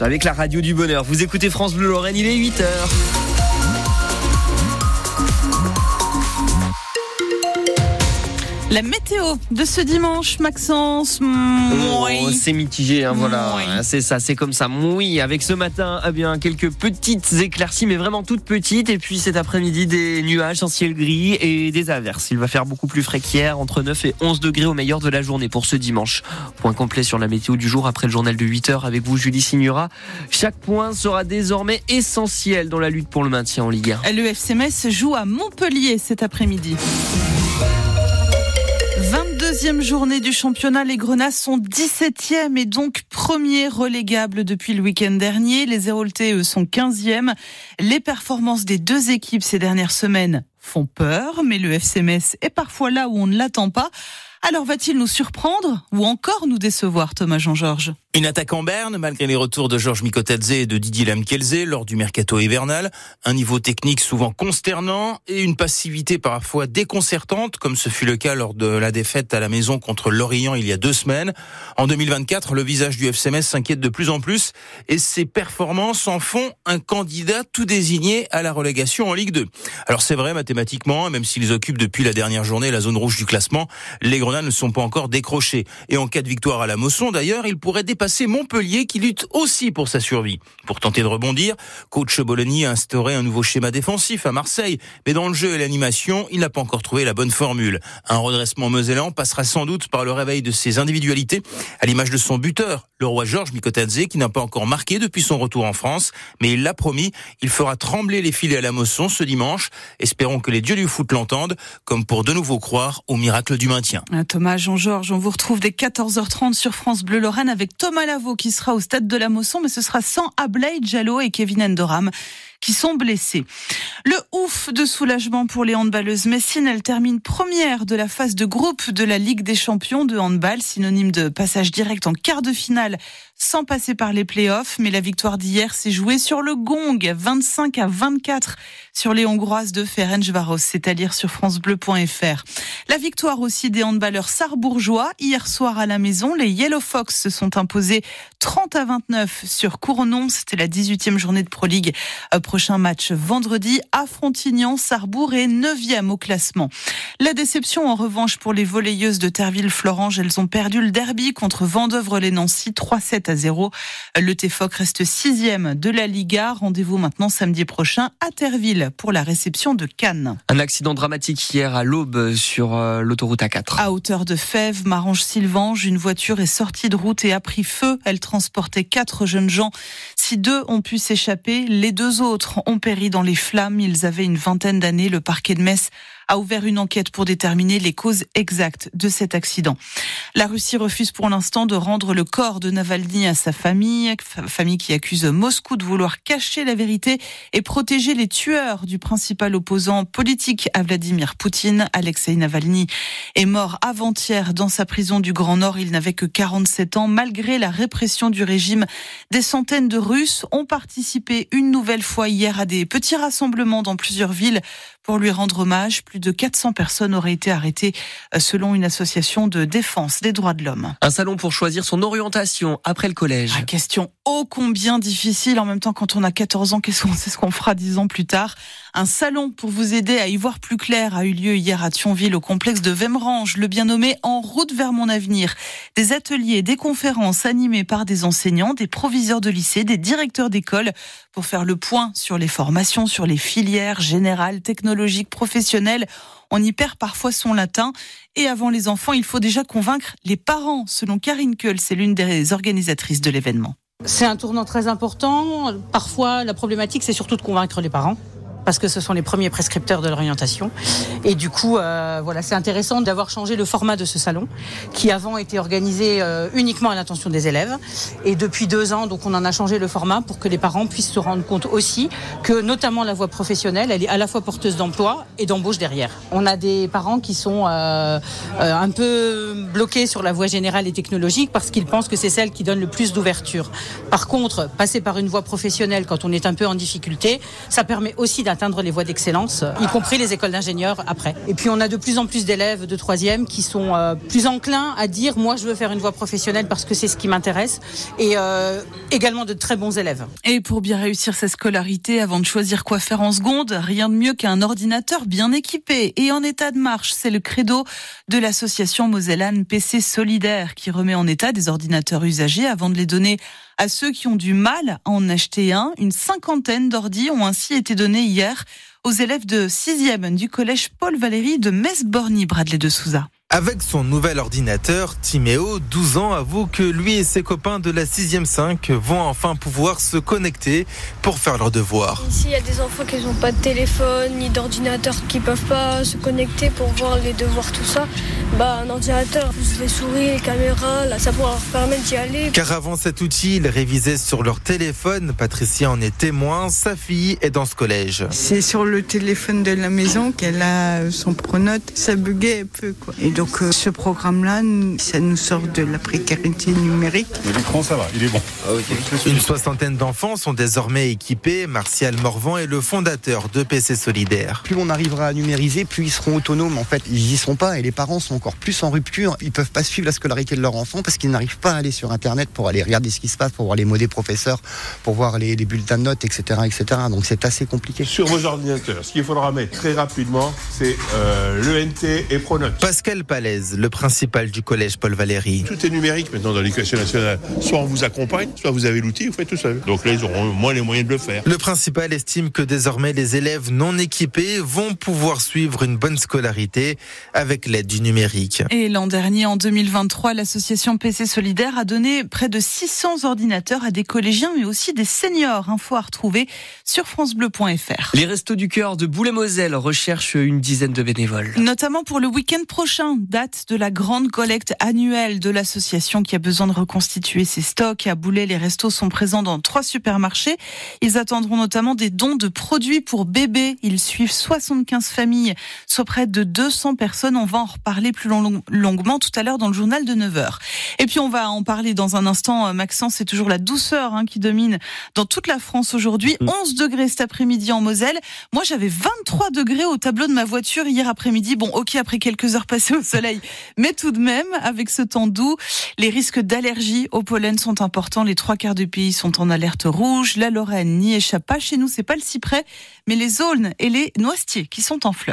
Avec la radio du bonheur. Vous écoutez France Bleu Lorraine, il est 8h. La météo de ce dimanche, Maxence. Oh, c'est mitigé, hein, voilà. Oui. C'est ça, c'est comme ça. Oui, avec ce matin, eh bien, quelques petites éclaircies, mais vraiment toutes petites. Et puis cet après-midi, des nuages en ciel gris et des averses. Il va faire beaucoup plus frais qu'hier, entre 9 et 11 degrés au meilleur de la journée pour ce dimanche. Point complet sur la météo du jour après le journal de 8 heures avec vous, Julie Signora. Chaque point sera désormais essentiel dans la lutte pour le maintien en Ligue 1. Le FC Metz joue à Montpellier cet après-midi. 22e journée du championnat, les Grenats sont 17e et donc premier relégable depuis le week-end dernier. Les Héroltais, eux, sont 15e. Les performances des deux équipes ces dernières semaines font peur, mais le FC Metz est parfois là où on ne l'attend pas. Alors va-t-il nous surprendre ou encore nous décevoir, Thomas Jean-Georges? Une attaque en berne, malgré les retours de Georges Mikotadze et de Didier Lamkelze lors du mercato hivernal. Un niveau technique souvent consternant et une passivité parfois déconcertante, comme ce fut le cas lors de la défaite à la maison contre Lorient il y a deux semaines. En 2024, le visage du FCMS s'inquiète de plus en plus et ses performances en font un candidat tout désigné à la relégation en Ligue 2. Alors c'est vrai mathématiquement, même s'ils occupent depuis la dernière journée la zone rouge du classement, les Grenats ne sont pas encore décrochés. Et en cas de victoire à la Mosson, d'ailleurs, ils pourraient dépasser Montpellier qui lutte aussi pour sa survie. Pour tenter de rebondir, coach Bologna a instauré un nouveau schéma défensif à Marseille, mais dans le jeu et l'animation, il n'a pas encore trouvé la bonne formule. Un redressement mosellan passera sans doute par le réveil de ses individualités, à l'image de son buteur, le roi Georges Mikotadze, qui n'a pas encore marqué depuis son retour en France, mais il l'a promis, il fera trembler les filets à la Mosson ce dimanche. Espérons que les dieux du foot l'entendent, comme pour de nouveau croire au miracle du maintien. Thomas Jean-Georges, on vous retrouve dès 14h30 sur France Bleu Lorraine avec Thomas Lavaux qui sera au stade de la Mosson, mais ce sera sans Ablay Jallo et Kevin Endoram qui sont blessés. Le ouf de soulagement pour les handballeuses Messine, elle termine première de la phase de groupe de la Ligue des champions de handball, synonyme de passage direct en quart de finale sans passer par les playoffs, mais la victoire d'hier s'est jouée sur le gong, 25 à 24 sur les Hongroises de Ferencvaros, c'est à dire sur francebleu.fr. La victoire aussi des handballeurs sarbourgeois. Hier soir à la maison, les Yellow Fox se sont imposés 30 à 29 sur Cournon. C'était la 18e journée de Pro League. Euh, Prochain match vendredi à Frontignan. Sarrebourg est 9e au classement. La déception en revanche pour les volleyeuses de Terville-Florange. Elles ont perdu le derby contre Vendœuvre-les-Nancy 3-7 à 0. Le TFOC reste 6e de la Liga. Rendez-vous maintenant samedi prochain à Terville pour la réception de Cannes. Un accident dramatique hier à l'aube sur euh, l'autoroute A4. À hauteur de Fèves, Marange-Sylvange, une voiture est sortie de route et a pris feu. Elle transportait quatre jeunes gens. Si deux ont pu s'échapper, les deux autres ont péri dans les flammes. Ils avaient une vingtaine d'années. Le parquet de Metz a ouvert une enquête pour déterminer les causes exactes de cet accident. La Russie refuse pour l'instant de rendre le corps de Navalny à sa famille, famille qui accuse Moscou de vouloir cacher la vérité et protéger les tueurs du principal opposant politique à Vladimir Poutine. Alexei Navalny est mort avant-hier dans sa prison du Grand Nord. Il n'avait que 47 ans. Malgré la répression du régime, des centaines de Russes ont participé une nouvelle fois hier à des petits rassemblements dans plusieurs villes pour lui rendre hommage. Plus de 400 personnes auraient été arrêtées euh, selon une association de défense des droits de l'homme. Un salon pour choisir son orientation après le collège. Ah, question ô combien difficile. En même temps, quand on a 14 ans, qu'est-ce qu'on sait ce qu'on fera 10 ans plus tard? Un salon pour vous aider à y voir plus clair a eu lieu hier à Thionville au complexe de Vemrange, le bien nommé En route vers mon avenir. Des ateliers, des conférences animées par des enseignants, des proviseurs de lycée, des directeurs d'école pour faire le point sur les formations, sur les filières générales, technologiques, professionnelles. On y perd parfois son latin. Et avant les enfants, il faut déjà convaincre les parents, selon Karine Keul, c'est l'une des organisatrices de l'événement. C'est un tournant très important. Parfois, la problématique, c'est surtout de convaincre les parents parce que ce sont les premiers prescripteurs de l'orientation. Et du coup, euh, voilà, c'est intéressant d'avoir changé le format de ce salon, qui avant était organisé euh, uniquement à l'attention des élèves. Et depuis deux ans, donc, on en a changé le format pour que les parents puissent se rendre compte aussi que, notamment la voie professionnelle, elle est à la fois porteuse d'emploi et d'embauche derrière. On a des parents qui sont euh, un peu bloqués sur la voie générale et technologique parce qu'ils pensent que c'est celle qui donne le plus d'ouverture. Par contre, passer par une voie professionnelle quand on est un peu en difficulté, ça permet aussi d'atteindre d'atteindre les voies d'excellence, y compris les écoles d'ingénieurs après. Et puis on a de plus en plus d'élèves de troisième qui sont euh, plus enclins à dire moi je veux faire une voie professionnelle parce que c'est ce qui m'intéresse et euh, également de très bons élèves. Et pour bien réussir sa scolarité, avant de choisir quoi faire en seconde, rien de mieux qu'un ordinateur bien équipé et en état de marche. C'est le credo de l'association Mosellane PC Solidaire qui remet en état des ordinateurs usagés avant de les donner à ceux qui ont du mal à en acheter un. Une cinquantaine d'ordis ont ainsi été donnés hier aux élèves de 6e du collège Paul Valéry de Metz-Borny, Bradley de Souza. Avec son nouvel ordinateur, Timéo, 12 ans, avoue que lui et ses copains de la 6e 5 vont enfin pouvoir se connecter pour faire leurs devoirs. Ici, il y a des enfants qui n'ont pas de téléphone ni d'ordinateur qui peuvent pas se connecter pour voir les devoirs, tout ça. Bah, un ordinateur, plus les souris, les caméras, là, ça pourra leur permettre d'y aller. Car avant cet outil, ils révisaient sur leur téléphone. Patricia en est témoin. Sa fille est dans ce collège. C'est sur le téléphone de la maison qu'elle a son pronote. Ça buguait un peu, quoi. Et donc, euh, ce programme-là, ça nous sort de la précarité numérique. L'écran, ça va, il est bon. Une soixantaine d'enfants sont désormais équipés. Martial Morvan est le fondateur de PC Solidaire. Plus on arrivera à numériser, plus ils seront autonomes. En fait, ils y seront pas et les parents sont encore plus en rupture. Ils peuvent pas suivre la scolarité de leur enfant parce qu'ils n'arrivent pas à aller sur Internet pour aller regarder ce qui se passe, pour voir les mots des professeurs, pour voir les, les bulletins de notes, etc., etc. Donc c'est assez compliqué. Sur vos ordinateurs, ce qu'il faudra mettre très rapidement, c'est euh, l'ENT et Pronote. Pascal Palaise, le principal du collège Paul Valéry. Tout est numérique maintenant dans l'éducation nationale. Soit on vous accompagne, soit vous avez l'outil, vous faites tout seul. Donc là, ils auront moins les moyens de le faire. Le principal estime que désormais les élèves non équipés vont pouvoir suivre une bonne scolarité avec l'aide du numérique. Et l'an dernier, en 2023, l'association PC Solidaire a donné près de 600 ordinateurs à des collégiens, mais aussi des seniors. Info à retrouver sur francebleu.fr. Les Restos du Cœur de Boulay-Moselle recherchent une dizaine de bénévoles. Notamment pour le week-end prochain, date de la grande collecte annuelle de l'association qui a besoin de reconstituer ses stocks. À Boulay, les restos sont présents dans trois supermarchés. Ils attendront notamment des dons de produits pour bébés. Ils suivent 75 familles, soit près de 200 personnes. On va en reparler plus long- longuement tout à l'heure dans le journal de 9h. Et puis on va en parler dans un instant. Euh, Maxence, c'est toujours la douceur hein, qui domine dans toute la France aujourd'hui. 11 degrés cet après-midi en Moselle. Moi, j'avais 23 degrés au tableau de ma voiture hier après-midi. Bon, ok, après quelques heures passées soleil, mais tout de même, avec ce temps doux, les risques d'allergie au pollen sont importants. Les trois quarts du pays sont en alerte rouge. La Lorraine n'y échappe pas. Chez nous, c'est pas le cyprès, mais les aulnes et les noisetiers qui sont en fleurs.